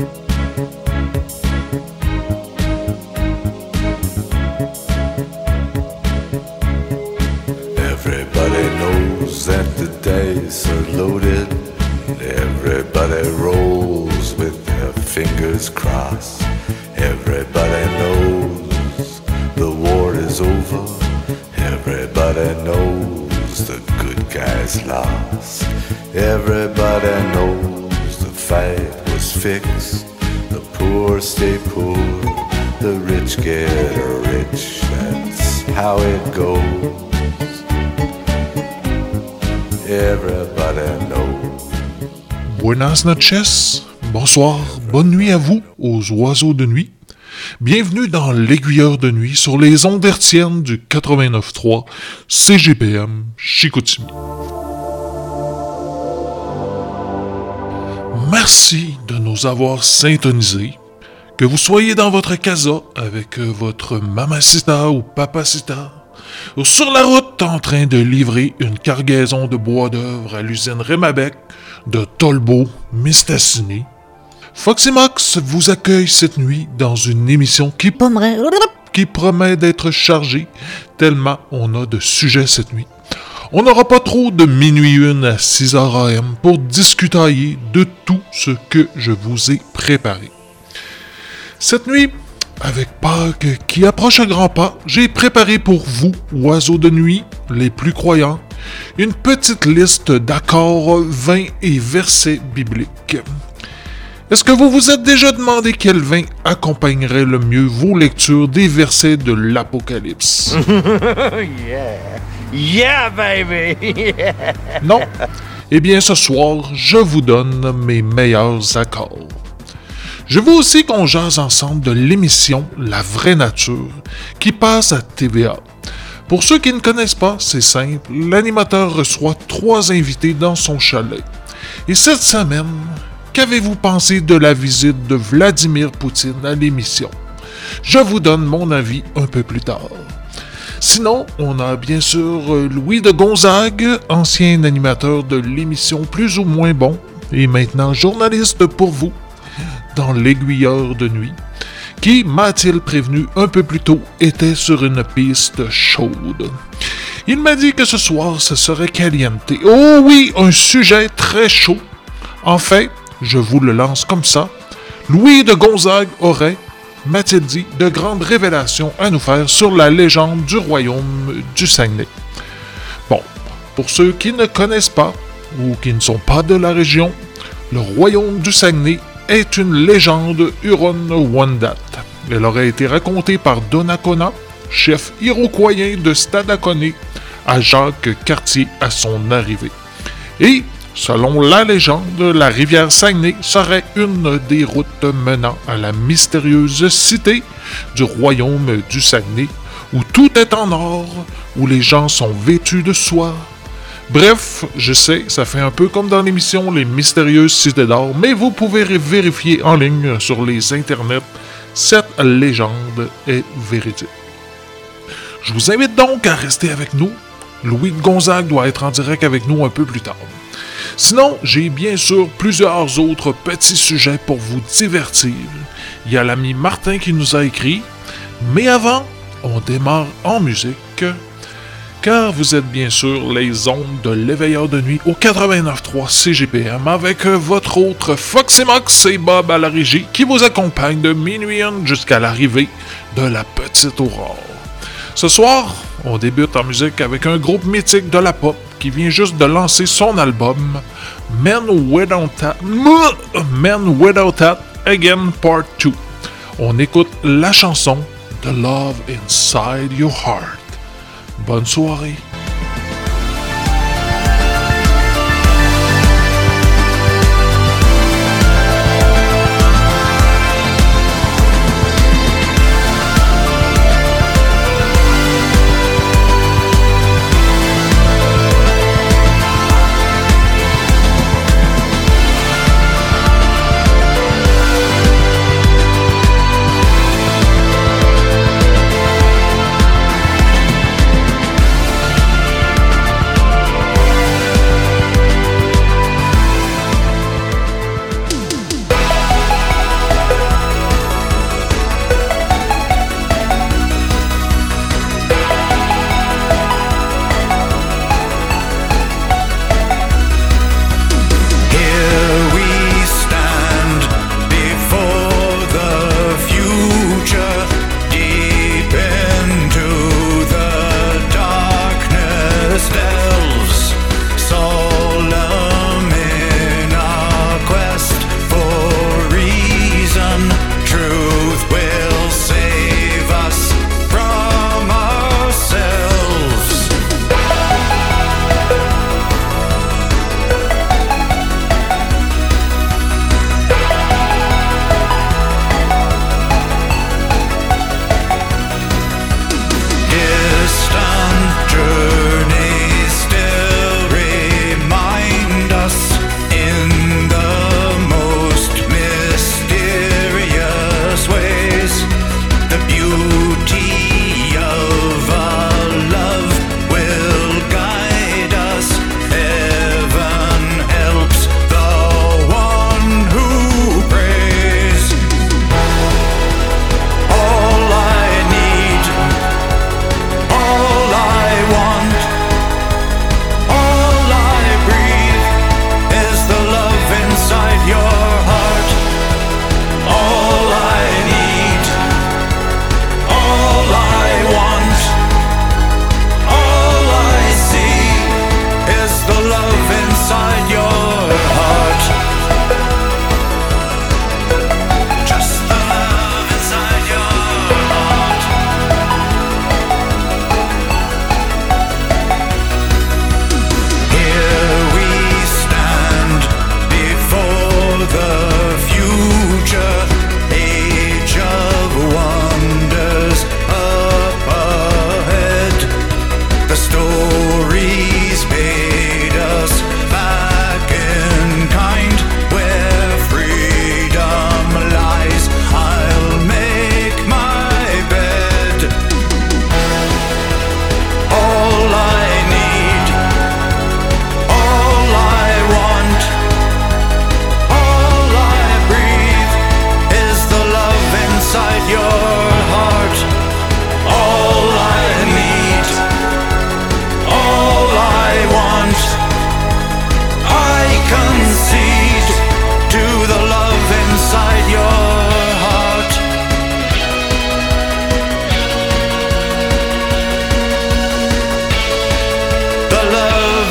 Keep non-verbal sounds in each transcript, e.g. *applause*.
Everybody The poor stay poor. The rich get rich. That's how it goes. Everybody knows. Buenas noches, bonsoir, bonne nuit à vous, aux oiseaux de nuit. Bienvenue dans l'Aiguilleur de nuit sur les ondes hertziennes du 89.3 CGPM Chicoutimi. Merci de nous avoir syntonisés. Que vous soyez dans votre casa avec euh, votre mamacita ou papacita, ou sur la route en train de livrer une cargaison de bois d'œuvre à l'usine Remabec de Tolbo, Mistassini. Foxy Mox vous accueille cette nuit dans une émission qui, qui promet d'être chargée tellement on a de sujets cette nuit. On n'aura pas trop de minuit une à 6h AM pour discutailler de tout ce que je vous ai préparé. Cette nuit, avec Pâques qui approche à grands pas, j'ai préparé pour vous, oiseaux de nuit, les plus croyants, une petite liste d'accords, vins et versets bibliques. Est-ce que vous vous êtes déjà demandé quel vin accompagnerait le mieux vos lectures des versets de l'Apocalypse? *laughs* Yeah, baby. *laughs* Non? Eh bien, ce soir, je vous donne mes meilleurs accords. Je veux aussi qu'on jase ensemble de l'émission La vraie nature qui passe à TVA. Pour ceux qui ne connaissent pas, c'est simple, l'animateur reçoit trois invités dans son chalet. Et cette semaine, qu'avez-vous pensé de la visite de Vladimir Poutine à l'émission? Je vous donne mon avis un peu plus tard. Sinon, on a bien sûr euh, Louis de Gonzague, ancien animateur de l'émission Plus ou moins bon, et maintenant journaliste pour vous dans l'aiguilleur de nuit, qui, m'a-t-il prévenu un peu plus tôt, était sur une piste chaude. Il m'a dit que ce soir, ce serait caliente. Oh oui, un sujet très chaud. En fait, je vous le lance comme ça. Louis de Gonzague aurait, m'a-t-il dit, de grandes révélations à nous faire sur la légende du royaume du Saguenay. Bon, pour ceux qui ne connaissent pas ou qui ne sont pas de la région, le royaume du Saguenay est une légende Huron-Wendat. Elle aurait été racontée par Donnacona, chef iroquoien de Stadacone, à Jacques Cartier à son arrivée. Et, selon la légende, la rivière Saguenay serait une des routes menant à la mystérieuse cité du royaume du Saguenay, où tout est en or, où les gens sont vêtus de soie, Bref, je sais, ça fait un peu comme dans l'émission Les Mystérieuses Cités d'Or, mais vous pouvez vérifier en ligne sur les internets. Cette légende est véridique. Je vous invite donc à rester avec nous. Louis de Gonzague doit être en direct avec nous un peu plus tard. Sinon, j'ai bien sûr plusieurs autres petits sujets pour vous divertir. Il y a l'ami Martin qui nous a écrit. Mais avant, on démarre en musique car vous êtes bien sûr les ondes de l'éveilleur de nuit au 89.3 CGPM avec votre autre Foxy Mox et Bob à la régie qui vous accompagne de minuit jusqu'à l'arrivée de la petite aurore. Ce soir, on débute en musique avec un groupe mythique de la pop qui vient juste de lancer son album Men Without That, Men Without Again Part 2. On écoute la chanson The Love Inside Your Heart. Bonne soirée.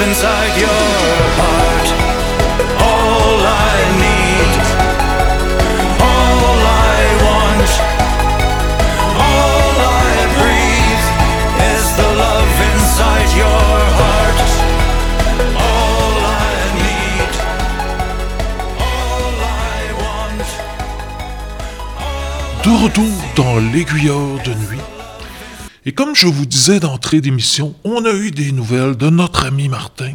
inside your heart. All I need, all I want, all I breathe is the love inside your heart. All I need, all I want. All De retour dans l'aiguilleur de nuit et comme je vous disais d'entrée d'émission, on a eu des nouvelles de notre ami Martin.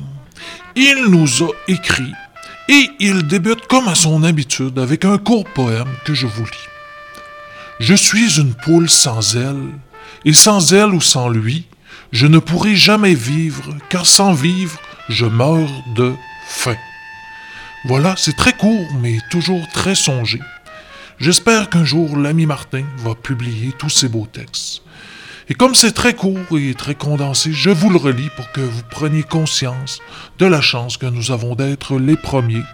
Il nous a écrit et il débute comme à son habitude avec un court poème que je vous lis. Je suis une poule sans ailes, et sans elle ou sans lui, je ne pourrai jamais vivre, car sans vivre, je meurs de faim. Voilà, c'est très court, mais toujours très songé. J'espère qu'un jour l'ami Martin va publier tous ces beaux textes. Et comme c'est très court et très condensé, je vous le relis pour que vous preniez conscience de la chance que nous avons d'être les premiers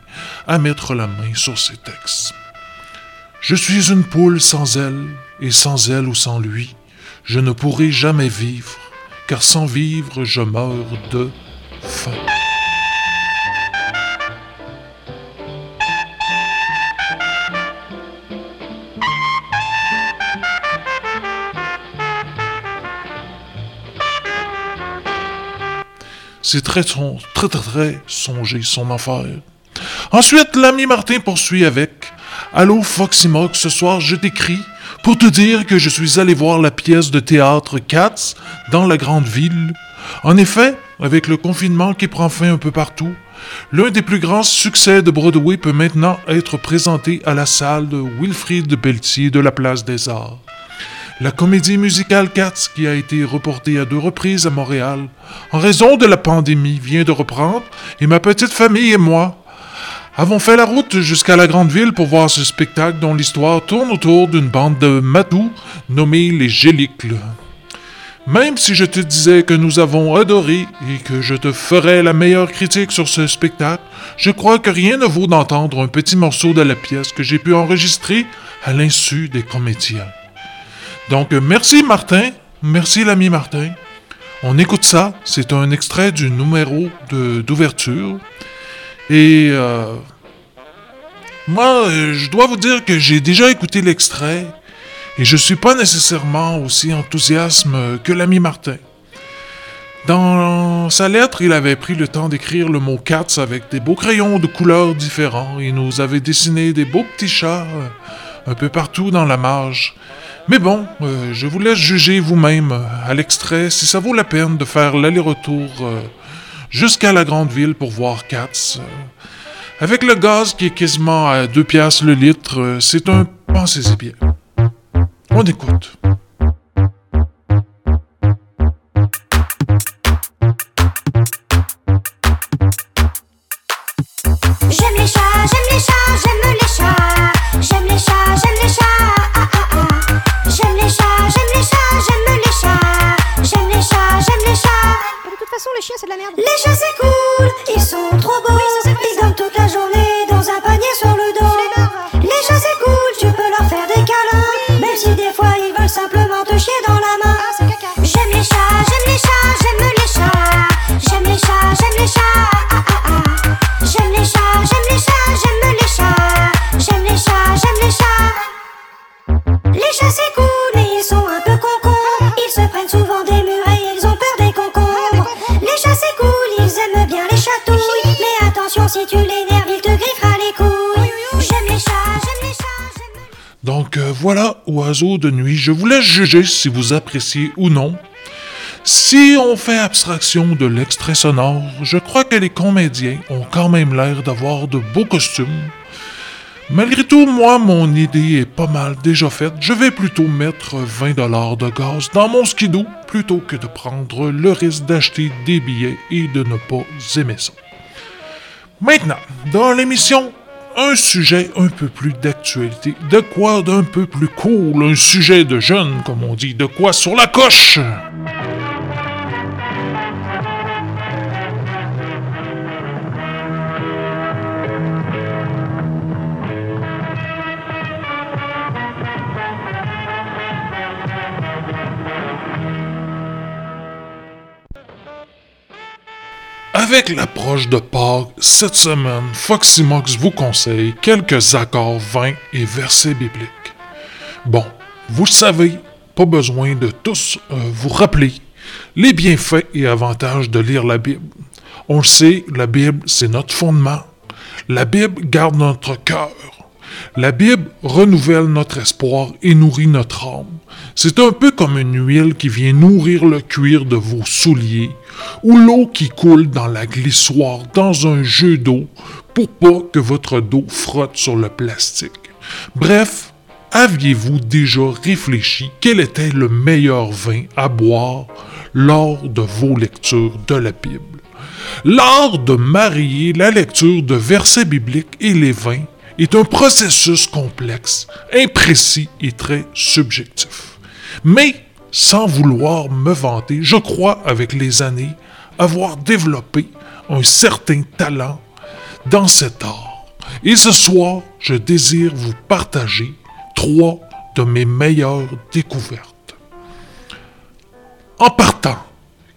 à mettre la main sur ces textes. Je suis une poule sans elle, et sans elle ou sans lui, je ne pourrai jamais vivre, car sans vivre, je meurs de faim. C'est très, très, très, très songé, son affaire. Ensuite, l'ami Martin poursuit avec Allô, Foxymox, ce soir, je t'écris pour te dire que je suis allé voir la pièce de théâtre Cats dans la grande ville. En effet, avec le confinement qui prend fin un peu partout, l'un des plus grands succès de Broadway peut maintenant être présenté à la salle de Wilfrid Pelletier de la Place des Arts. La comédie musicale Cats, qui a été reportée à deux reprises à Montréal en raison de la pandémie, vient de reprendre et ma petite famille et moi avons fait la route jusqu'à la grande ville pour voir ce spectacle dont l'histoire tourne autour d'une bande de matous nommés les Gélicles. Même si je te disais que nous avons adoré et que je te ferais la meilleure critique sur ce spectacle, je crois que rien ne vaut d'entendre un petit morceau de la pièce que j'ai pu enregistrer à l'insu des comédiens. Donc, merci Martin. Merci l'ami Martin. On écoute ça. C'est un extrait du numéro d'ouverture. Et euh, moi, je dois vous dire que j'ai déjà écouté l'extrait et je suis pas nécessairement aussi enthousiaste que l'ami Martin. Dans sa lettre, il avait pris le temps d'écrire le mot cats avec des beaux crayons de couleurs différents et nous avait dessiné des beaux petits chats euh, un peu partout dans la marge. Mais bon, euh, je vous laisse juger vous-même euh, à l'extrait si ça vaut la peine de faire l'aller-retour euh, jusqu'à la grande ville pour voir Cats. avec le gaz qui est quasiment à 2 piastres le litre, c'est un pensez-y bien. On écoute. J'aime les chats, j'aime les chats, Les chiens, c'est de la merde. Les chats, c'est cool, ils sont trop beaux. Ils voilà, oiseaux de nuit, je vous laisse juger si vous appréciez ou non. Si on fait abstraction de l'extrait sonore, je crois que les comédiens ont quand même l'air d'avoir de beaux costumes. Malgré tout, moi, mon idée est pas mal déjà faite. Je vais plutôt mettre 20 dollars de gaz dans mon skidoo plutôt que de prendre le risque d'acheter des billets et de ne pas aimer ça. Maintenant, dans l'émission, un sujet un peu plus d'actualité. De quoi d'un peu plus cool, un sujet de jeune, comme on dit, de quoi sur la coche? Avec l'approche de Pâques, cette semaine, Foxy Mox vous conseille quelques accords vains et versets bibliques. Bon, vous savez, pas besoin de tous euh, vous rappeler les bienfaits et avantages de lire la Bible. On le sait, la Bible, c'est notre fondement. La Bible garde notre cœur. La Bible renouvelle notre espoir et nourrit notre âme. C'est un peu comme une huile qui vient nourrir le cuir de vos souliers ou l'eau qui coule dans la glissoire dans un jeu d'eau pour pas que votre dos frotte sur le plastique. Bref, aviez-vous déjà réfléchi quel était le meilleur vin à boire lors de vos lectures de la Bible? L'art de marier la lecture de versets bibliques et les vins est un processus complexe, imprécis et très subjectif. Mais, sans vouloir me vanter, je crois avec les années avoir développé un certain talent dans cet art. Et ce soir, je désire vous partager trois de mes meilleures découvertes. En partant,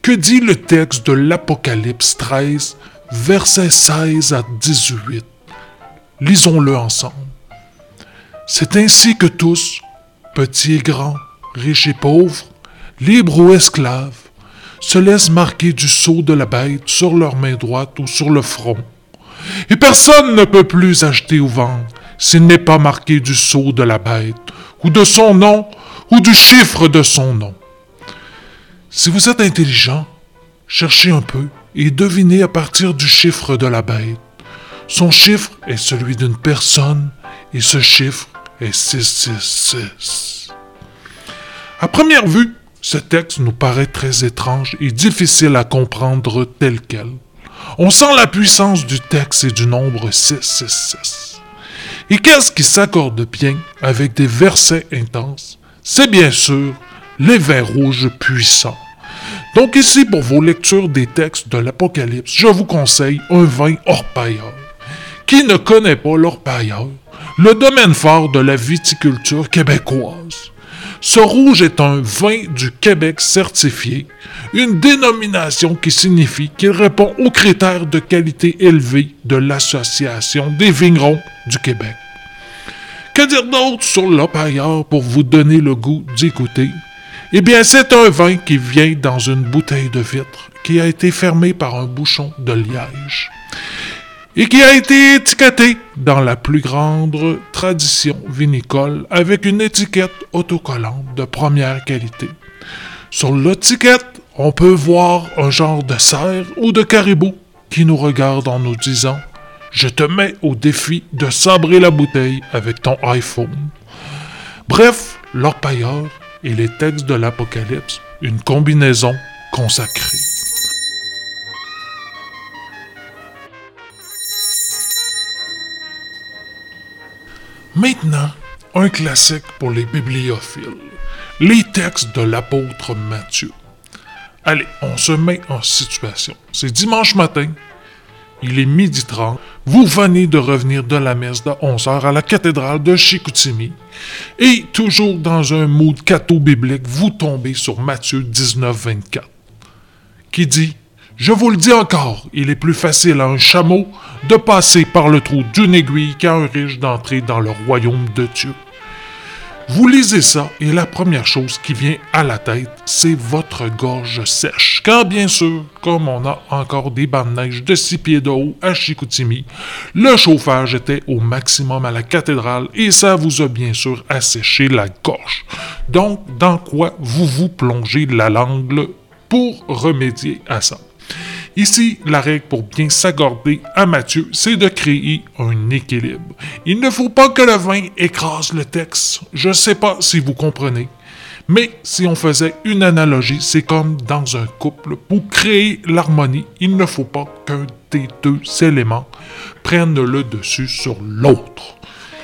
que dit le texte de l'Apocalypse 13, versets 16 à 18 Lisons-le ensemble. C'est ainsi que tous, petits et grands, riches et pauvres, libres ou esclaves, se laissent marquer du sceau de la bête sur leur main droite ou sur le front. Et personne ne peut plus acheter ou vendre s'il n'est pas marqué du sceau de la bête, ou de son nom, ou du chiffre de son nom. Si vous êtes intelligent, cherchez un peu et devinez à partir du chiffre de la bête. Son chiffre est celui d'une personne et ce chiffre est 666. À première vue, ce texte nous paraît très étrange et difficile à comprendre tel quel. On sent la puissance du texte et du nombre 666. Et qu'est-ce qui s'accorde bien avec des versets intenses? C'est bien sûr les vins rouges puissants. Donc ici, pour vos lectures des textes de l'Apocalypse, je vous conseille un vin orpailleur. Qui ne connaît pas l'orpailleur, le domaine fort de la viticulture québécoise? Ce rouge est un vin du Québec certifié, une dénomination qui signifie qu'il répond aux critères de qualité élevés de l'Association des vignerons du Québec. Que dire d'autre sur l'Orpailleur pour vous donner le goût d'écouter? Eh bien, c'est un vin qui vient dans une bouteille de vitre qui a été fermée par un bouchon de liège et qui a été étiqueté dans la plus grande tradition vinicole avec une étiquette autocollante de première qualité. Sur l'étiquette, on peut voir un genre de cerf ou de caribou qui nous regarde en nous disant Je te mets au défi de sabrer la bouteille avec ton iPhone. Bref, l'orpailleur et les textes de l'Apocalypse, une combinaison consacrée. Maintenant, un classique pour les bibliophiles, les textes de l'apôtre Matthieu. Allez, on se met en situation. C'est dimanche matin, il est midi 30. Vous venez de revenir de la messe de 11h à la cathédrale de Chicoutimi. Et toujours dans un mood catho-biblique, vous tombez sur Matthieu 19, 24, qui dit Je vous le dis encore, il est plus facile à un chameau de passer par le trou d'une aiguille qu'à un riche d'entrer dans le royaume de Dieu. Vous lisez ça et la première chose qui vient à la tête, c'est votre gorge sèche. Car bien sûr, comme on a encore des bandes de neige de 6 pieds de haut à Chicoutimi, le chauffage était au maximum à la cathédrale et ça vous a bien sûr asséché la gorge. Donc, dans quoi vous vous plongez la langue pour remédier à ça? Ici, la règle pour bien s'accorder à Matthieu, c'est de créer un équilibre. Il ne faut pas que le vin écrase le texte. Je ne sais pas si vous comprenez. Mais si on faisait une analogie, c'est comme dans un couple. Pour créer l'harmonie, il ne faut pas qu'un des deux éléments prenne le dessus sur l'autre.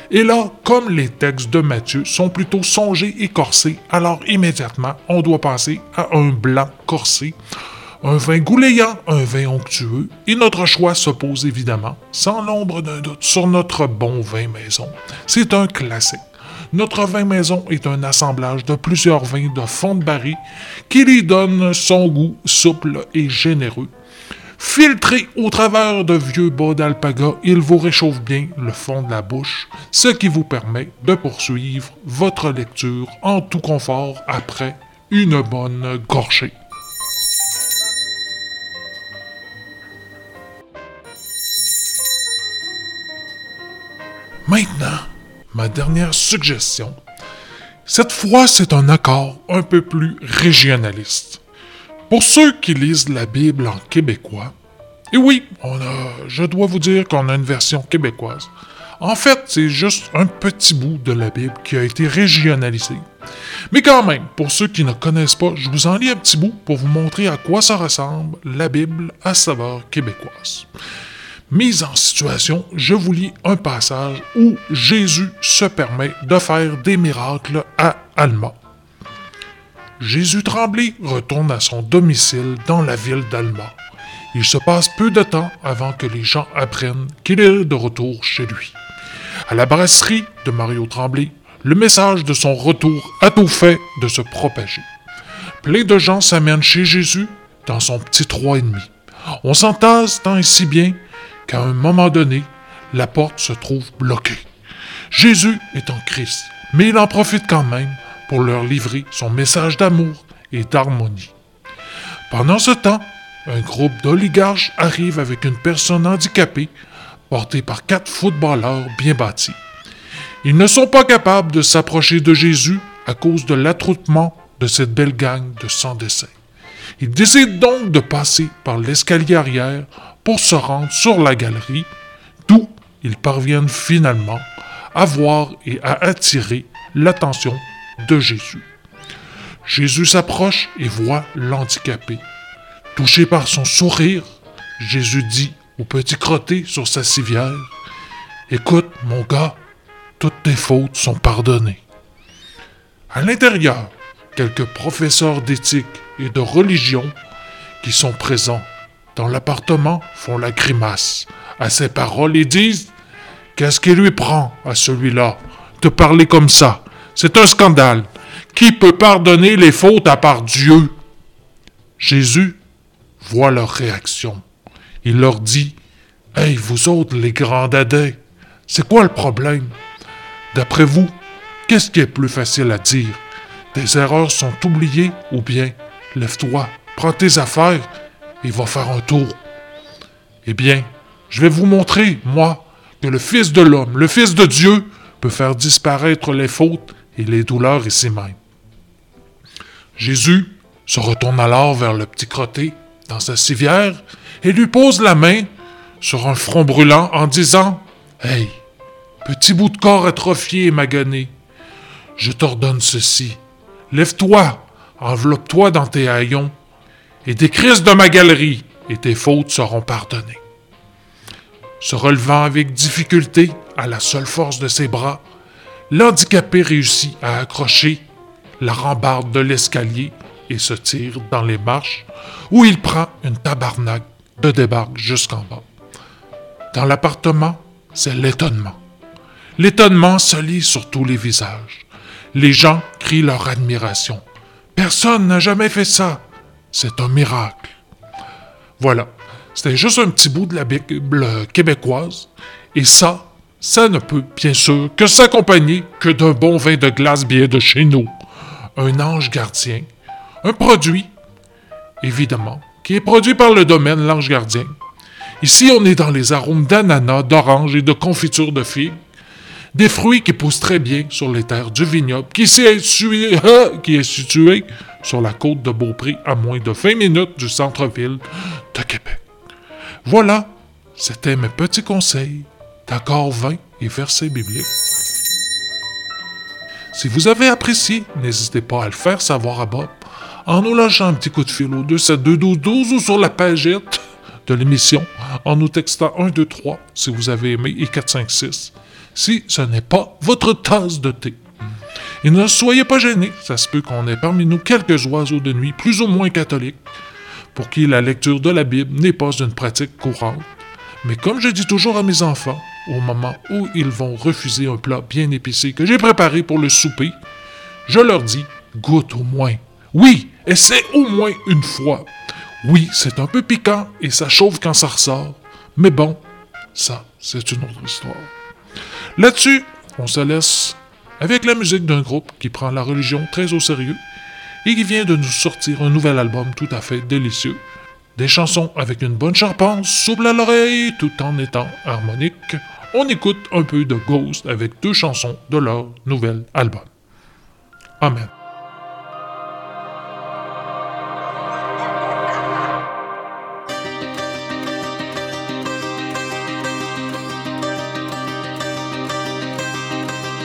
Et là, comme les textes de Matthieu sont plutôt songés et corsés, alors immédiatement, on doit passer à un blanc corsé un vin gouléant, un vin onctueux, et notre choix se pose évidemment, sans l'ombre d'un doute, sur notre bon vin maison. C'est un classique. Notre vin maison est un assemblage de plusieurs vins de fond de baril qui lui donne son goût souple et généreux. Filtré au travers de vieux bas d'alpaga, il vous réchauffe bien le fond de la bouche, ce qui vous permet de poursuivre votre lecture en tout confort après une bonne gorgée. Maintenant, ma dernière suggestion. Cette fois, c'est un accord un peu plus régionaliste. Pour ceux qui lisent la Bible en québécois, et oui, on a, je dois vous dire qu'on a une version québécoise. En fait, c'est juste un petit bout de la Bible qui a été régionalisé. Mais quand même, pour ceux qui ne connaissent pas, je vous en lis un petit bout pour vous montrer à quoi ça ressemble la Bible à saveur québécoise. Mise en situation, je vous lis un passage où Jésus se permet de faire des miracles à Alma. Jésus tremblé retourne à son domicile dans la ville d'Alma. Il se passe peu de temps avant que les gens apprennent qu'il est de retour chez lui. À la brasserie de Mario Tremblay, le message de son retour a tout fait de se propager. Plein de gens s'amènent chez Jésus dans son petit trois et demi. On s'entasse tant et si bien qu'à un moment donné, la porte se trouve bloquée. Jésus est en crise, mais il en profite quand même pour leur livrer son message d'amour et d'harmonie. Pendant ce temps, un groupe d'oligarches arrive avec une personne handicapée portée par quatre footballeurs bien bâtis. Ils ne sont pas capables de s'approcher de Jésus à cause de l'attroupement de cette belle gang de sans dessin. Ils décident donc de passer par l'escalier arrière pour se rendre sur la galerie, d'où ils parviennent finalement à voir et à attirer l'attention de Jésus. Jésus s'approche et voit l'handicapé. Touché par son sourire, Jésus dit au petit crotté sur sa civière Écoute, mon gars, toutes tes fautes sont pardonnées. À l'intérieur, quelques professeurs d'éthique et de religion qui sont présents dans l'appartement font la grimace. À ces paroles et disent Qu'est-ce qui lui prend à celui-là de parler comme ça? C'est un scandale. Qui peut pardonner les fautes à part Dieu? Jésus voit leur réaction. Il leur dit Hey, vous autres, les grands dadais, c'est quoi le problème? D'après vous, qu'est-ce qui est plus facile à dire? Tes erreurs sont oubliées ou bien? Lève-toi, prends tes affaires et va faire un tour. Eh bien, je vais vous montrer, moi, que le Fils de l'homme, le Fils de Dieu, peut faire disparaître les fautes et les douleurs ici même. Jésus se retourne alors vers le petit crotté dans sa civière et lui pose la main sur un front brûlant en disant Hey, petit bout de corps atrophié et magané, je t'ordonne ceci. Lève-toi, enveloppe-toi dans tes haillons et décrisse de ma galerie, et tes fautes seront pardonnées. Se relevant avec difficulté, à la seule force de ses bras, l'handicapé réussit à accrocher la rambarde de l'escalier et se tire dans les marches, où il prend une tabarnak de débarque jusqu'en bas. Dans l'appartement, c'est l'étonnement. L'étonnement se lit sur tous les visages. Les gens crient leur admiration. Personne n'a jamais fait ça. C'est un miracle. Voilà. C'était juste un petit bout de la Bible québécoise. Et ça, ça ne peut bien sûr que s'accompagner que d'un bon vin de glace bien de chez nous. Un ange gardien. Un produit, évidemment, qui est produit par le domaine L'Ange Gardien. Ici, on est dans les arômes d'ananas, d'orange et de confiture de figues. Des fruits qui poussent très bien sur les terres du vignoble, qui, *laughs* est situé, sur la côte de Beaupré à moins de 20 minutes du centre-ville de Québec. Voilà, c'était mes petits conseils d'accord 20 et versets bibliques. Si vous avez apprécié, n'hésitez pas à le faire savoir à Bob en nous lâchant un petit coup de fil au 27212 ou sur la pagette de l'émission en nous textant 1, 2, 3 si vous avez aimé et 4, 5, 6 si ce n'est pas votre tasse de thé. Et ne soyez pas gênés, ça se peut qu'on ait parmi nous quelques oiseaux de nuit plus ou moins catholiques, pour qui la lecture de la Bible n'est pas une pratique courante. Mais comme je dis toujours à mes enfants, au moment où ils vont refuser un plat bien épicé que j'ai préparé pour le souper, je leur dis goûte au moins. Oui, essaie au moins une fois. Oui, c'est un peu piquant et ça chauffe quand ça ressort. Mais bon, ça, c'est une autre histoire. Là-dessus, on se laisse avec la musique d'un groupe qui prend la religion très au sérieux et qui vient de nous sortir un nouvel album tout à fait délicieux. Des chansons avec une bonne charpente souple à l'oreille tout en étant harmonique. On écoute un peu de Ghost avec deux chansons de leur nouvel album. Amen.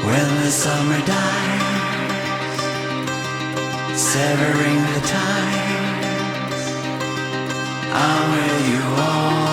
When the summer dies, severing the ties, I'm with you all.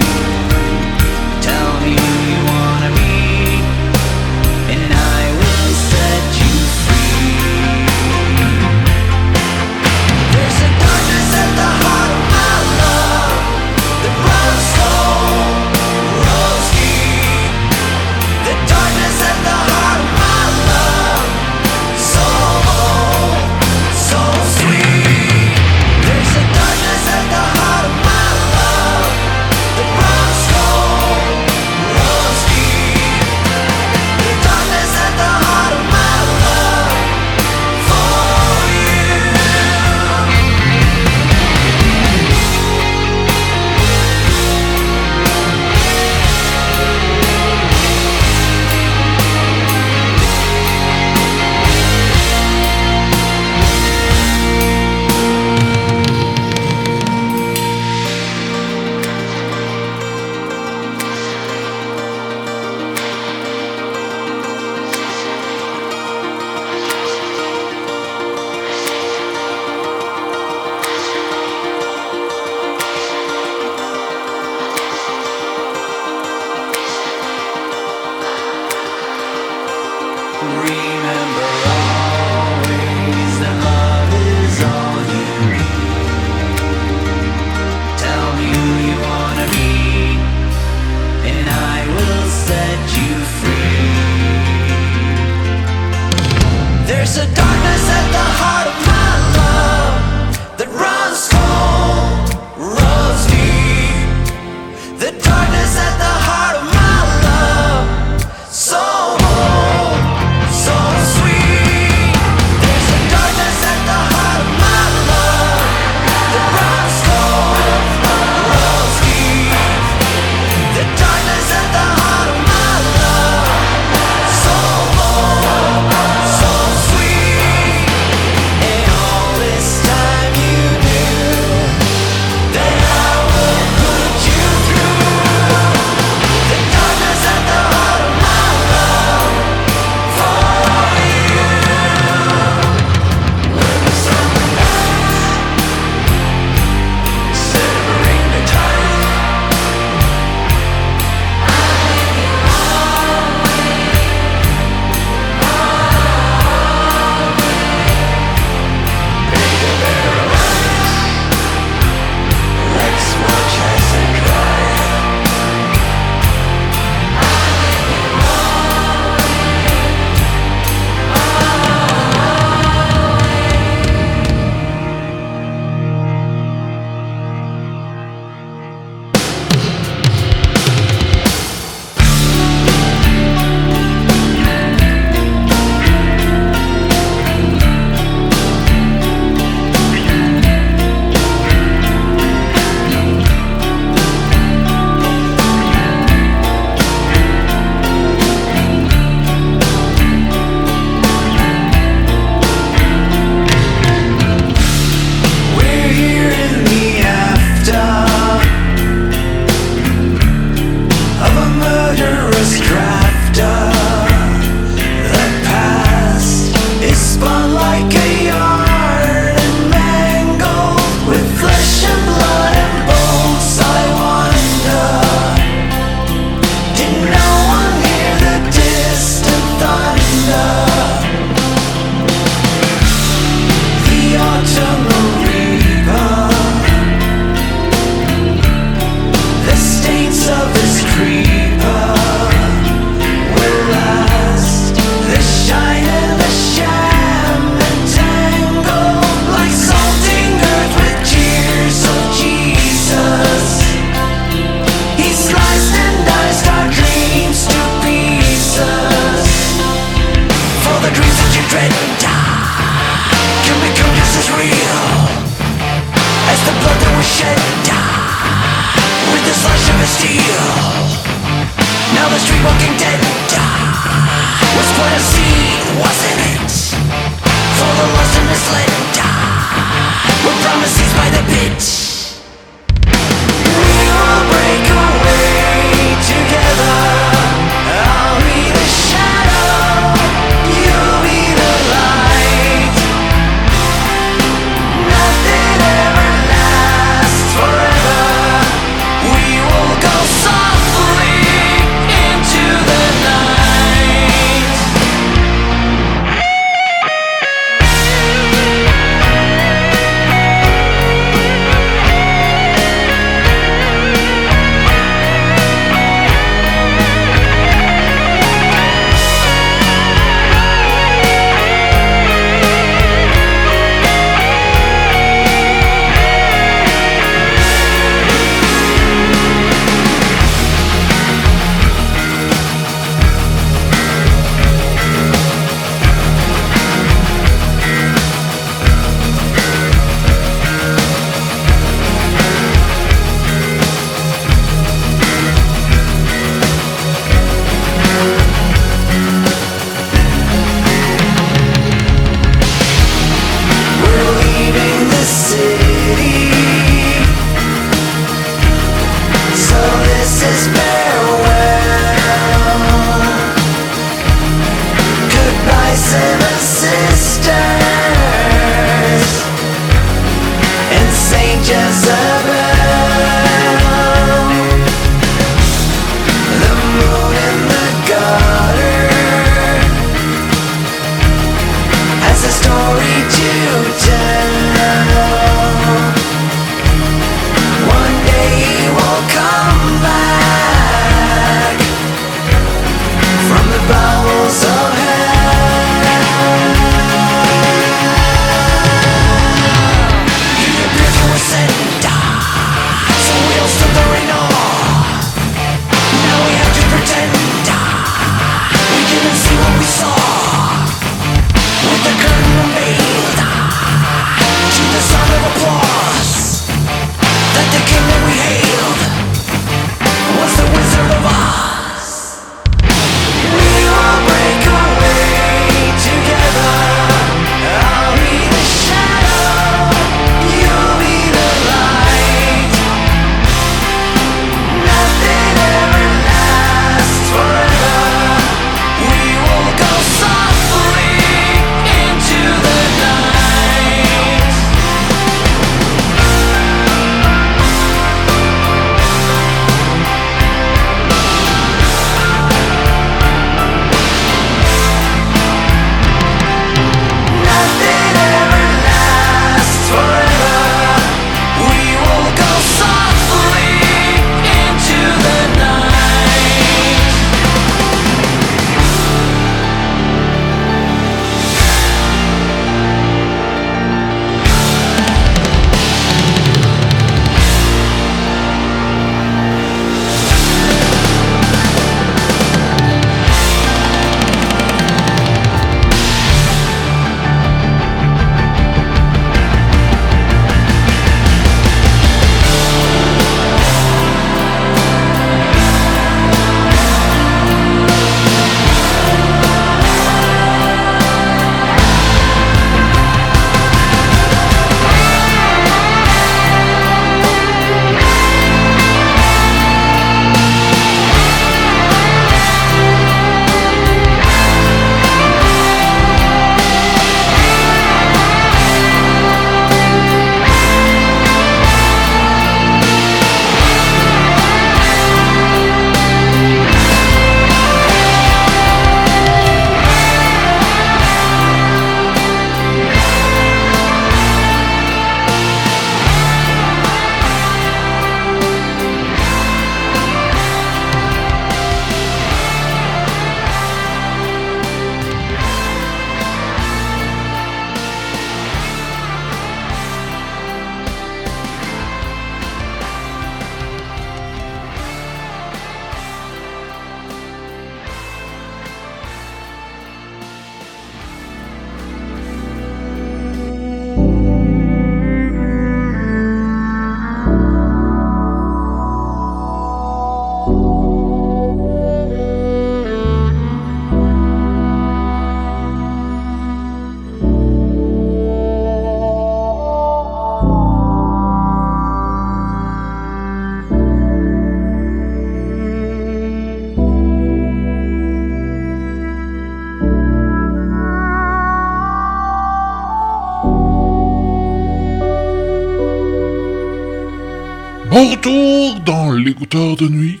De nuit.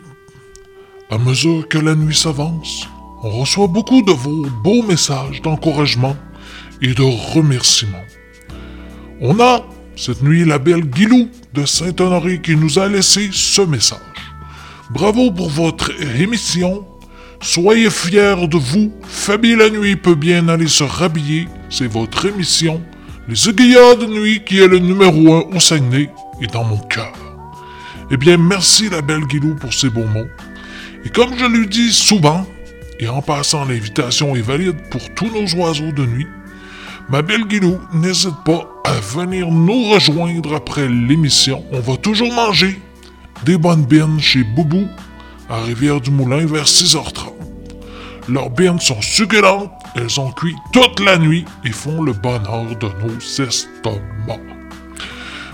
À mesure que la nuit s'avance, on reçoit beaucoup de vos beaux messages d'encouragement et de remerciements. On a cette nuit la belle Guilou de Saint-Honoré qui nous a laissé ce message. Bravo pour votre émission. Soyez fiers de vous. Fabi la nuit peut bien aller se rhabiller. C'est votre émission. Les aiguillards de nuit qui est le numéro un au Saguenay et dans mon cœur. Eh bien, merci la belle Guilou pour ces beaux mots. Et comme je lui dis souvent, et en passant l'invitation est valide pour tous nos oiseaux de nuit, ma belle Guilou, n'hésite pas à venir nous rejoindre après l'émission. On va toujours manger des bonnes bines chez Boubou à Rivière-du-Moulin vers 6h30. Leurs bines sont succulentes, elles ont cuit toute la nuit et font le bonheur de nos estomacs.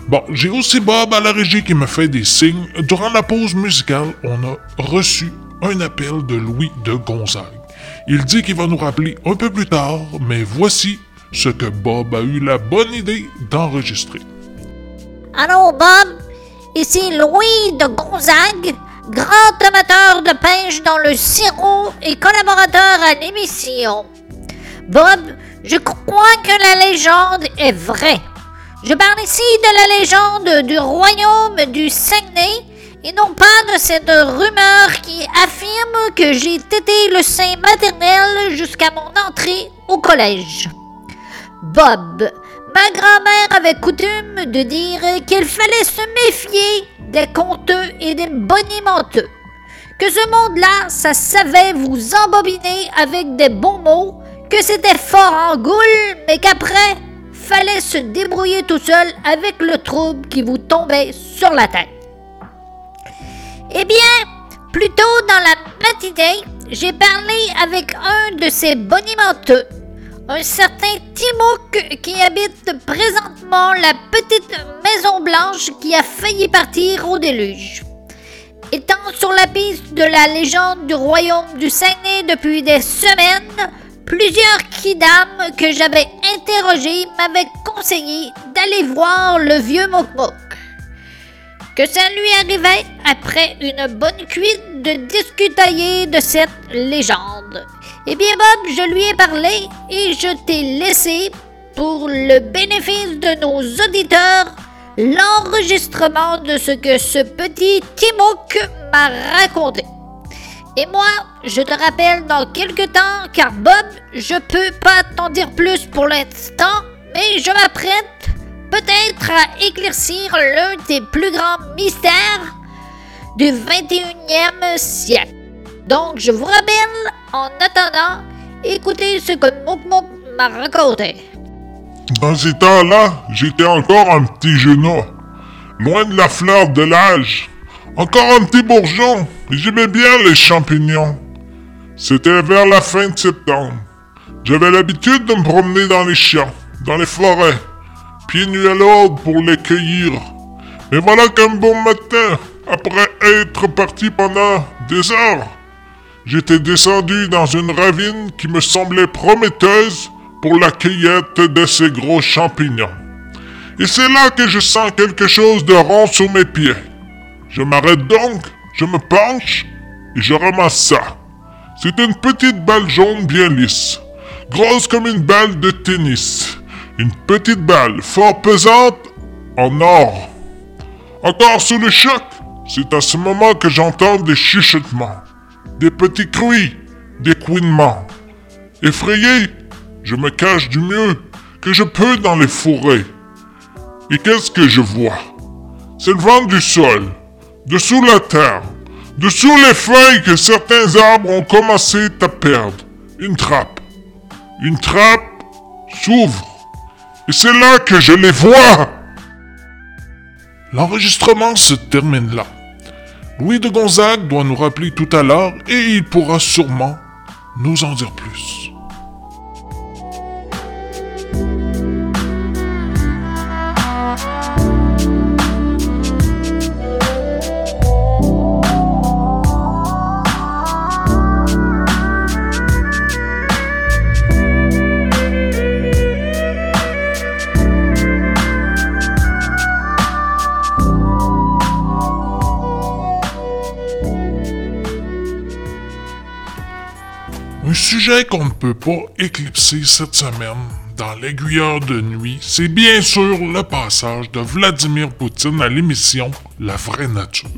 Bon, j'ai aussi Bob à la régie qui me fait des signes. Durant la pause musicale, on a reçu un appel de Louis de Gonzague. Il dit qu'il va nous rappeler un peu plus tard, mais voici ce que Bob a eu la bonne idée d'enregistrer. Allô, Bob? Ici Louis de Gonzague, grand amateur de pêche dans le sirop et collaborateur à l'émission. Bob, je crois que la légende est vraie. Je parle ici de la légende du royaume du Saguenay et non pas de cette rumeur qui affirme que j'ai tété le sein maternel jusqu'à mon entrée au collège. Bob, ma grand-mère avait coutume de dire qu'il fallait se méfier des conteux et des bonimenteux. Que ce monde-là, ça savait vous embobiner avec des bons mots, que c'était fort en goule, mais qu'après, fallait se débrouiller tout seul avec le trouble qui vous tombait sur la tête. Eh bien, plus tôt dans la matinée, j'ai parlé avec un de ces bonimenteux, un certain Timouk qui habite présentement la petite Maison Blanche qui a failli partir au déluge. Étant sur la piste de la légende du royaume du Saguenay depuis des semaines, plusieurs kidam que j'avais interrogés m'avaient conseillé d'aller voir le vieux Mokmok. Que ça lui arrivait après une bonne cuite de discutailler de cette légende. Eh bien Bob, je lui ai parlé et je t'ai laissé, pour le bénéfice de nos auditeurs, l'enregistrement de ce que ce petit Timouk m'a raconté. Et moi, je te rappelle dans quelques temps, car Bob, je peux pas t'en dire plus pour l'instant, mais je m'apprête peut-être à éclaircir l'un des plus grands mystères du 21e siècle. Donc, je vous rappelle, en attendant, écoutez ce que Mouk m'a raconté. Dans ces temps-là, j'étais encore un petit genou, loin de la fleur de l'âge. Encore un petit bourgeon, mais j'aimais bien les champignons. C'était vers la fin de septembre. J'avais l'habitude de me promener dans les champs, dans les forêts, pieds nus à l'aube pour les cueillir. Mais voilà qu'un bon matin, après être parti pendant des heures, j'étais descendu dans une ravine qui me semblait prometteuse pour la cueillette de ces gros champignons. Et c'est là que je sens quelque chose de rond sous mes pieds. Je m'arrête donc, je me penche et je ramasse ça. C'est une petite balle jaune bien lisse, grosse comme une balle de tennis. Une petite balle fort pesante en or. Encore sous le choc, c'est à ce moment que j'entends des chuchotements, des petits cris, des couinements. Effrayé, je me cache du mieux que je peux dans les forêts. Et qu'est-ce que je vois? C'est le vent du sol, dessous la terre, dessous les feuilles que certains arbres ont commencé à perdre. Une trappe. Une trappe s'ouvre. Et c'est là que je les vois. L'enregistrement se termine là. Louis de Gonzague doit nous rappeler tout à l'heure et il pourra sûrement nous en dire plus. Sujet qu'on ne peut pas éclipser cette semaine dans l'aiguilleur de nuit, c'est bien sûr le passage de Vladimir Poutine à l'émission La vraie nature.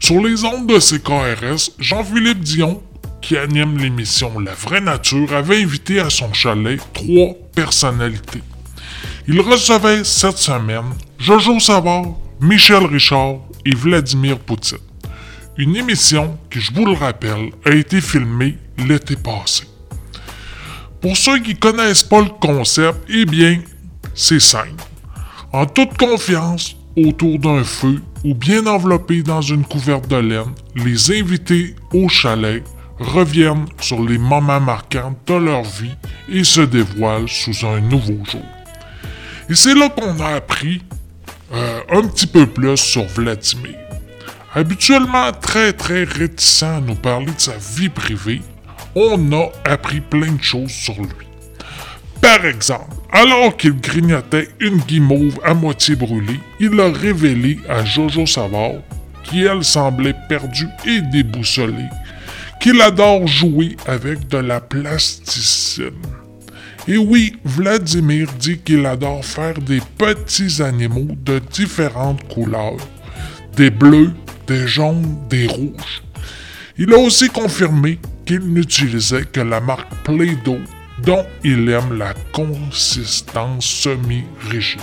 Sur les ondes de CKRS, Jean-Philippe Dion, qui anime l'émission La vraie nature, avait invité à son chalet trois personnalités. Il recevait cette semaine Jojo Savard, Michel Richard et Vladimir Poutine. Une émission qui, je vous le rappelle, a été filmée l'été passé. Pour ceux qui connaissent pas le concept, eh bien, c'est simple. En toute confiance, autour d'un feu ou bien enveloppés dans une couverte de laine, les invités au chalet reviennent sur les moments marquants de leur vie et se dévoilent sous un nouveau jour. Et c'est là qu'on a appris euh, un petit peu plus sur Vladimir. Habituellement très très réticent à nous parler de sa vie privée, on a appris plein de choses sur lui. Par exemple, alors qu'il grignotait une guimauve à moitié brûlée, il a révélé à Jojo Savard, qui elle semblait perdue et déboussolée, qu'il adore jouer avec de la plasticine. Et oui, Vladimir dit qu'il adore faire des petits animaux de différentes couleurs. Des bleus, des jaunes, des rouges. Il a aussi confirmé qu'il n'utilisait que la marque Play-Doh dont il aime la consistance semi-rigide.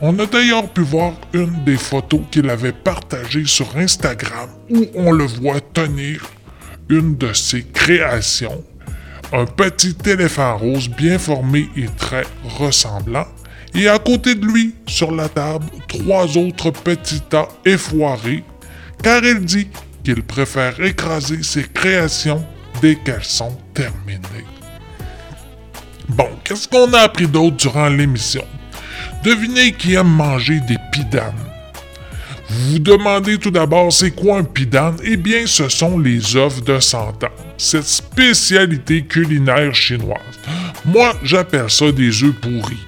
On a d'ailleurs pu voir une des photos qu'il avait partagées sur Instagram où on le voit tenir une de ses créations, un petit éléphant rose bien formé et très ressemblant, et à côté de lui, sur la table, trois autres petits tas effoirés, car il dit qu'il préfère écraser ses créations dès qu'elles sont terminées. Bon, qu'est-ce qu'on a appris d'autre durant l'émission? Devinez qui aime manger des pidanes. Vous vous demandez tout d'abord c'est quoi un pidane? Eh bien, ce sont les œufs de santan, cette spécialité culinaire chinoise. Moi, j'appelle ça des œufs pourris.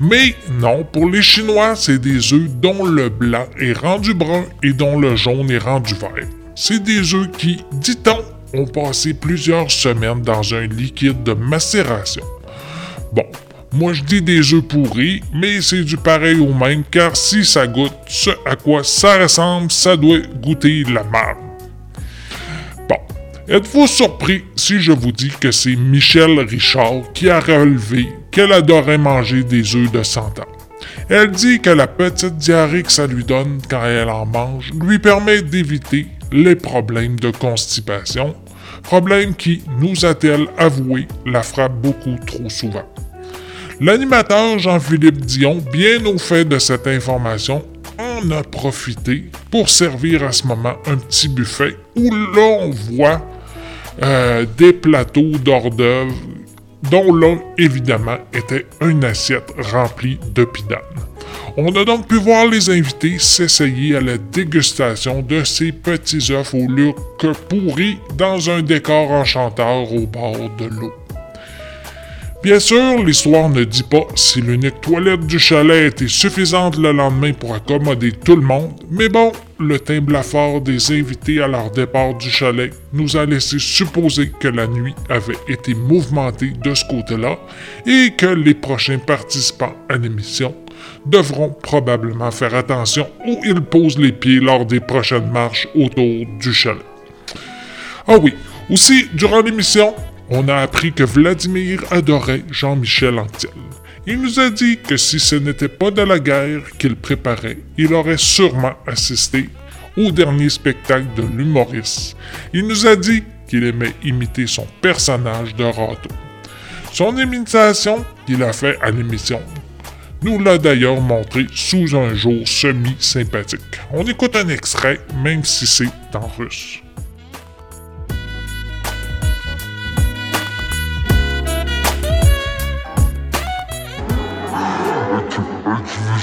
Mais non, pour les Chinois, c'est des œufs dont le blanc est rendu brun et dont le jaune est rendu vert. C'est des œufs qui, dit-on, ont passé plusieurs semaines dans un liquide de macération. Bon, moi je dis des œufs pourris, mais c'est du pareil au même, car si ça goûte ce à quoi ça ressemble, ça doit goûter la marde. Bon, êtes-vous surpris si je vous dis que c'est Michel Richard qui a relevé qu'elle adorait manger des œufs de 100 ans? Elle dit que la petite diarrhée que ça lui donne quand elle en mange lui permet d'éviter les problèmes de constipation, problème qui, nous a-t-elle avoué, la frappe beaucoup trop souvent. L'animateur Jean-Philippe Dion, bien au fait de cette information, en a profité pour servir à ce moment un petit buffet où l'on voit euh, des plateaux d'hors d'œuvre dont l'un, évidemment, était une assiette remplie de. On a donc pu voir les invités s'essayer à la dégustation de ces petits œufs au look pourri dans un décor enchanteur au bord de l'eau. Bien sûr, l'histoire ne dit pas si l'unique toilette du chalet était suffisante le lendemain pour accommoder tout le monde, mais bon, le teint blafard des invités à leur départ du chalet nous a laissé supposer que la nuit avait été mouvementée de ce côté-là et que les prochains participants à l'émission devront probablement faire attention où ils posent les pieds lors des prochaines marches autour du chalet. Ah oui, aussi, durant l'émission, on a appris que Vladimir adorait Jean-Michel Anctil. Il nous a dit que si ce n'était pas de la guerre qu'il préparait, il aurait sûrement assisté au dernier spectacle de l'humoriste. Il nous a dit qu'il aimait imiter son personnage de râteau. Son imitation qu'il a fait à l'émission nous l'a d'ailleurs montré sous un jour semi-sympathique. On écoute un extrait, même si c'est en russe.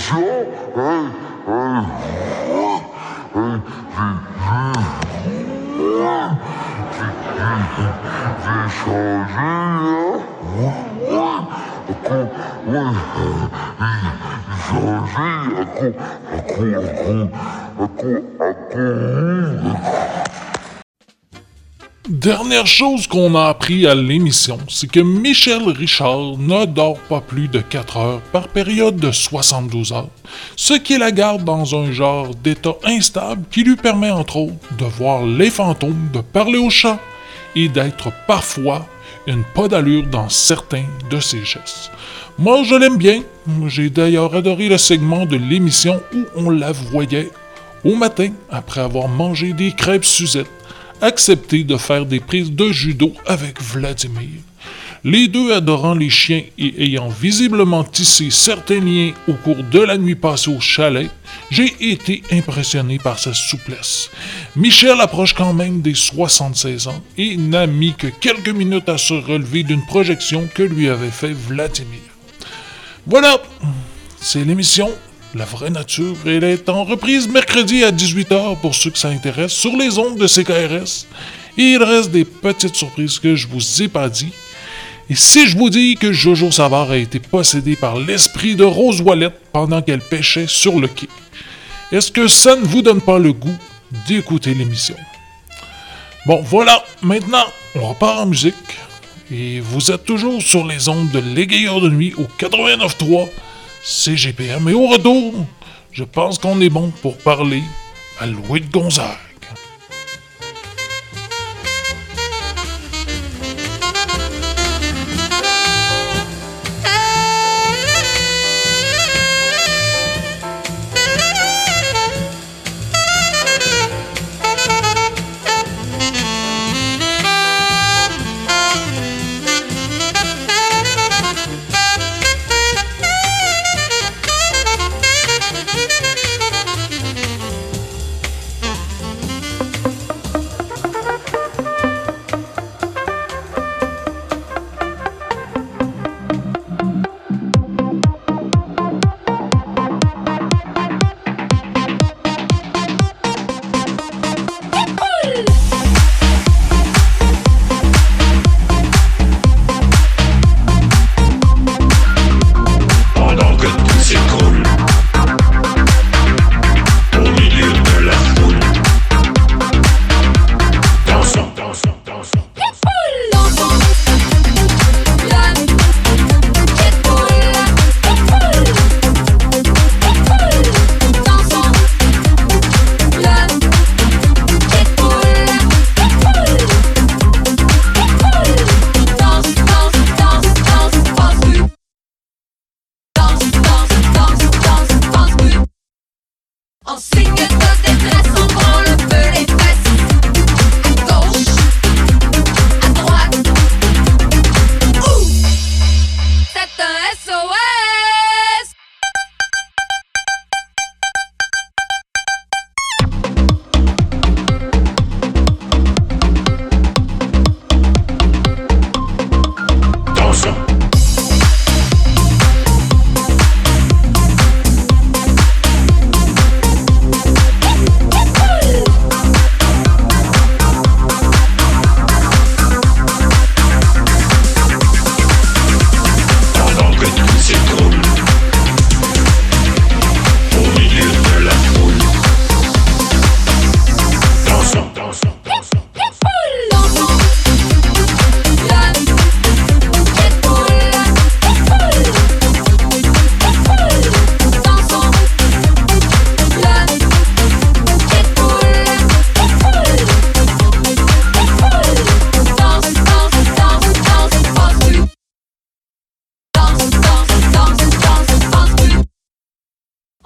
Jean, j'ai changé, hein, ouais, changé, à quoi, à quoi, à quoi, à quoi, à quoi, Dernière chose qu'on a appris à l'émission, c'est que Michel Richard ne dort pas plus de 4 heures par période de 72 heures, ce qui la garde dans un genre d'état instable qui lui permet entre autres de voir les fantômes, de parler aux chats et d'être parfois une pas d'allure dans certains de ses gestes. Moi, je l'aime bien. J'ai d'ailleurs adoré le segment de l'émission où on la voyait au matin après avoir mangé des crêpes Suzette accepter de faire des prises de judo avec Vladimir. Les deux adorant les chiens et ayant visiblement tissé certains liens au cours de la nuit passée au chalet, j'ai été impressionné par sa souplesse. Michel approche quand même des 76 ans et n'a mis que quelques minutes à se relever d'une projection que lui avait fait Vladimir. Voilà, c'est l'émission La vraie nature. Elle est en reprise mercredi à 18h pour ceux que ça intéresse sur les ondes de CKRS. Et il reste des petites surprises que je vous ai pas dit. Et si je vous dis que Jojo Savard a été possédé par l'esprit de Rose Wallette pendant qu'elle pêchait sur le quai, est-ce que ça ne vous donne pas le goût d'écouter l'émission? Bon, voilà, maintenant, on repart en musique. Et vous êtes toujours sur les ondes de l'égayeur de nuit au 89.3 CGPM. Et au retour, je pense qu'on est bon pour parler à Louis de Gonzague.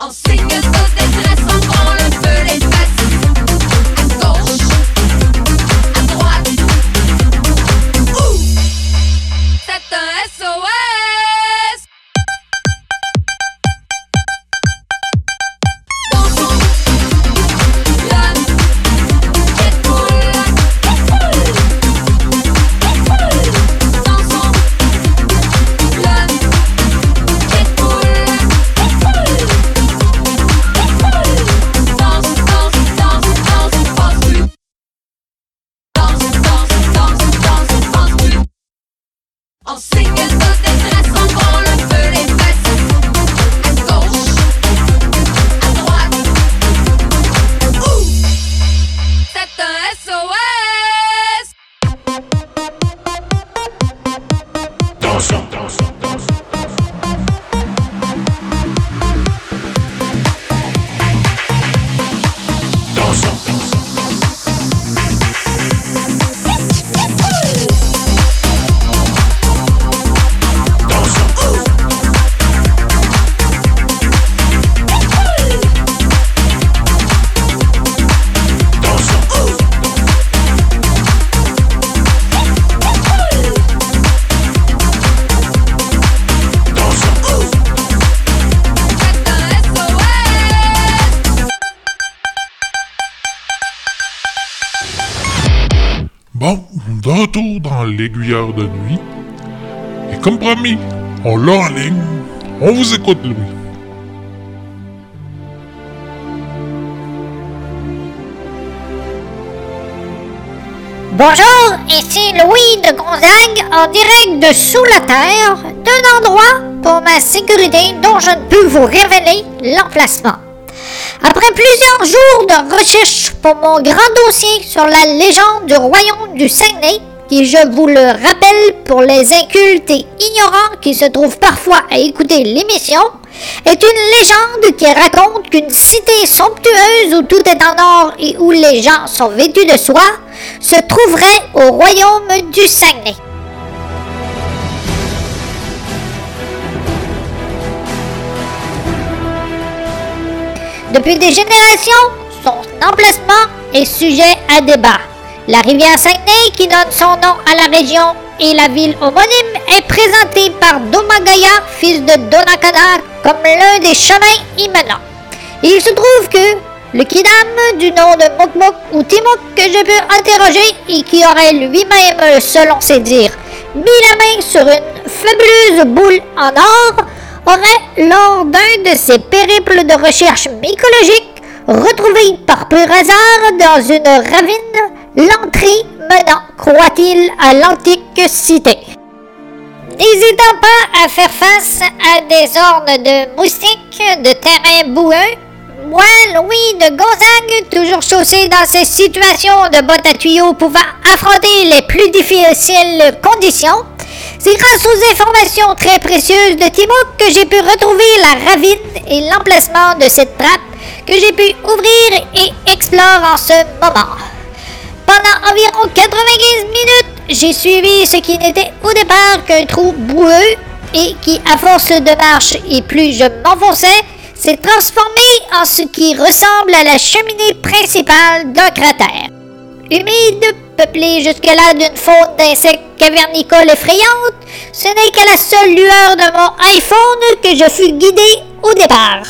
En de nuit. Et comme promis, on l'a en ligne. On vous écoute, Louis. Bonjour, ici Louis de Gonzague en direct de sous la terre, d'un endroit pour ma sécurité dont je ne peux vous révéler l'emplacement. Après plusieurs jours de recherche pour mon grand dossier sur la légende du royaume du Saguenay, qui, je vous le rappelle pour les incultes et ignorants qui se trouvent parfois à écouter l'émission, est une légende qui raconte qu'une cité somptueuse où tout est en or et où les gens sont vêtus de soie se trouverait au royaume du Saguenay. Depuis des générations, son emplacement est sujet à débat. La rivière Saguenay, qui donne son nom à la région et la ville homonyme, est présentée par Domagaya, fils de Donakada, comme l'un des chemins menant. Il se trouve que le Kidam du nom de Mokmok ou Timok que je peux interroger et qui aurait lui-même, selon ses dires, mis la main sur une fabuleuse boule en or, aurait, lors d'un de ses périples de recherche mycologique, retrouvé par pur hasard dans une ravine l'entrée menant, croit-il, à l'antique cité. N'hésitant pas à faire face à des ornes de moustiques, de terrains boueux, moi, Louis de Gonzague, toujours chaussé dans ces situations de bottes à tuyaux pouvant affronter les plus difficiles conditions, c'est grâce aux informations très précieuses de Timok que j'ai pu retrouver la ravine et l'emplacement de cette trappe que j'ai pu ouvrir et explorer en ce moment. Pendant environ 95 minutes, j'ai suivi ce qui n'était au départ qu'un trou boueux et qui, à force de marche et plus je m'enfonçais, s'est transformé en ce qui ressemble à la cheminée principale d'un cratère. Humide, peuplé jusque-là d'une faune d'insectes cavernicoles effrayante, ce n'est qu'à la seule lueur de mon iPhone que je fus guidé au départ.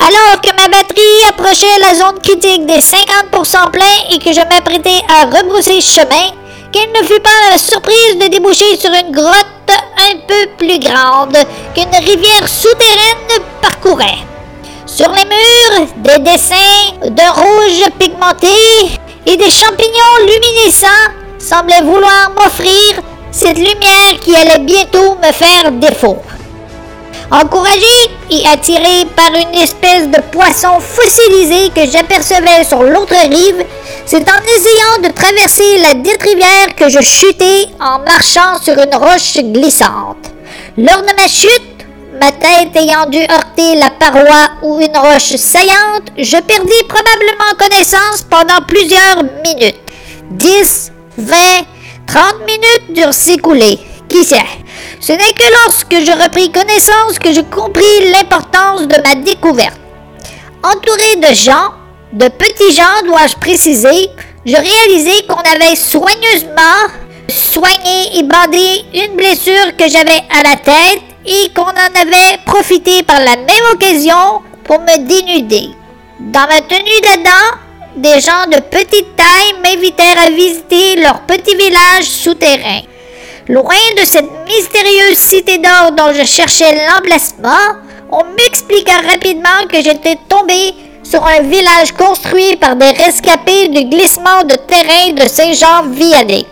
Alors que ma batterie approchait la zone critique des 50% plein et que je m'apprêtais à rebrousser chemin, quelle ne fut pas surprise de déboucher sur une grotte un peu plus grande qu'une rivière souterraine parcourait. Sur les murs, des dessins de rouge pigmenté et des champignons luminescents semblaient vouloir m'offrir cette lumière qui allait bientôt me faire défaut. Encouragé et attiré par une espèce de poisson fossilisé que j'apercevais sur l'autre rive, c'est en essayant de traverser la dite rivière que je chutai en marchant sur une roche glissante. Lors de ma chute, ma tête ayant dû heurter la paroi ou une roche saillante, je perdis probablement connaissance pendant plusieurs minutes. 10, 20, 30 minutes durent s'écouler. Qui sait? Ce n'est que lorsque je repris connaissance que je compris l'importance de ma découverte. Entouré de gens, de petits gens dois-je préciser, je réalisai qu'on avait soigneusement soigné et bandé une blessure que j'avais à la tête et qu'on en avait profité par la même occasion pour me dénuder. Dans ma tenue d'Adam, des gens de petite taille m'invitèrent à visiter leur petit village souterrain. Loin de cette mystérieuse cité d'or dont je cherchais l'emplacement, on m'expliqua rapidement que j'étais tombé sur un village construit par des rescapés du glissement de terrain de Saint-Jean-Vianney.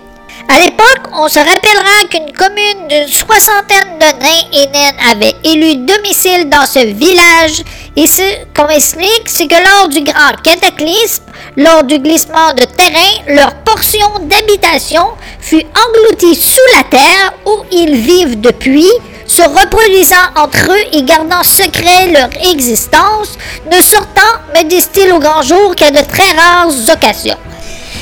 À l'époque, on se rappellera qu'une commune d'une soixantaine de nains et naines avait élu domicile dans ce village et ce qu'on explique, c'est que lors du grand cataclysme, lors du glissement de terrain, leur portion d'habitation fut engloutie sous la terre où ils vivent depuis, se reproduisant entre eux et gardant secret leur existence, ne sortant, me disent-ils au grand jour, qu'à de très rares occasions.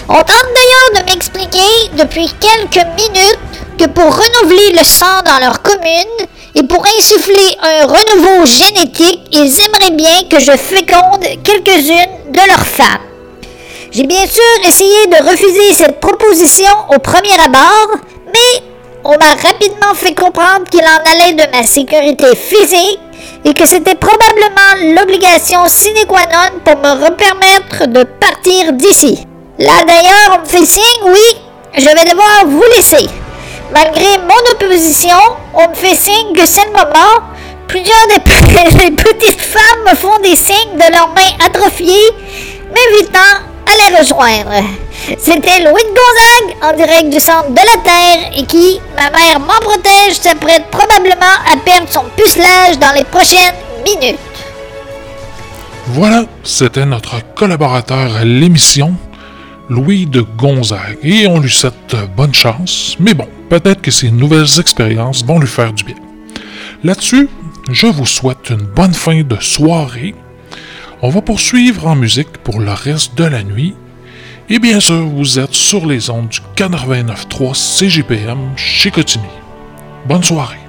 On tente d'ailleurs de m'expliquer depuis quelques minutes que pour renouveler le sang dans leur commune et pour insuffler un renouveau génétique, ils aimeraient bien que je féconde quelques-unes de leurs femmes. J'ai bien sûr essayé de refuser cette proposition au premier abord, mais on m'a rapidement fait comprendre qu'il en allait de ma sécurité physique et que c'était probablement l'obligation sine qua non pour me permettre de partir d'ici. Là d'ailleurs, on me fait signe, oui, je vais devoir vous laisser. Malgré mon opposition, on me fait signe que c'est le moment. Plusieurs *laughs* des petites femmes me font des signes de leurs mains atrophiées, m'invitant à les rejoindre. C'était Louis de Gonzague en direct du centre de la Terre et qui, ma mère m'en protège, s'apprête probablement à perdre son pucelage dans les prochaines minutes. Voilà, c'était notre collaborateur à l'émission, Louis de Gonzague, et on lui souhaite bonne chance, mais bon, peut-être que ces nouvelles expériences vont lui faire du bien. Là-dessus, je vous souhaite une bonne fin de soirée. On va poursuivre en musique pour le reste de la nuit. Et bien sûr, vous êtes sur les ondes du 89.3 CGPM chez Cotigny. Bonne soirée.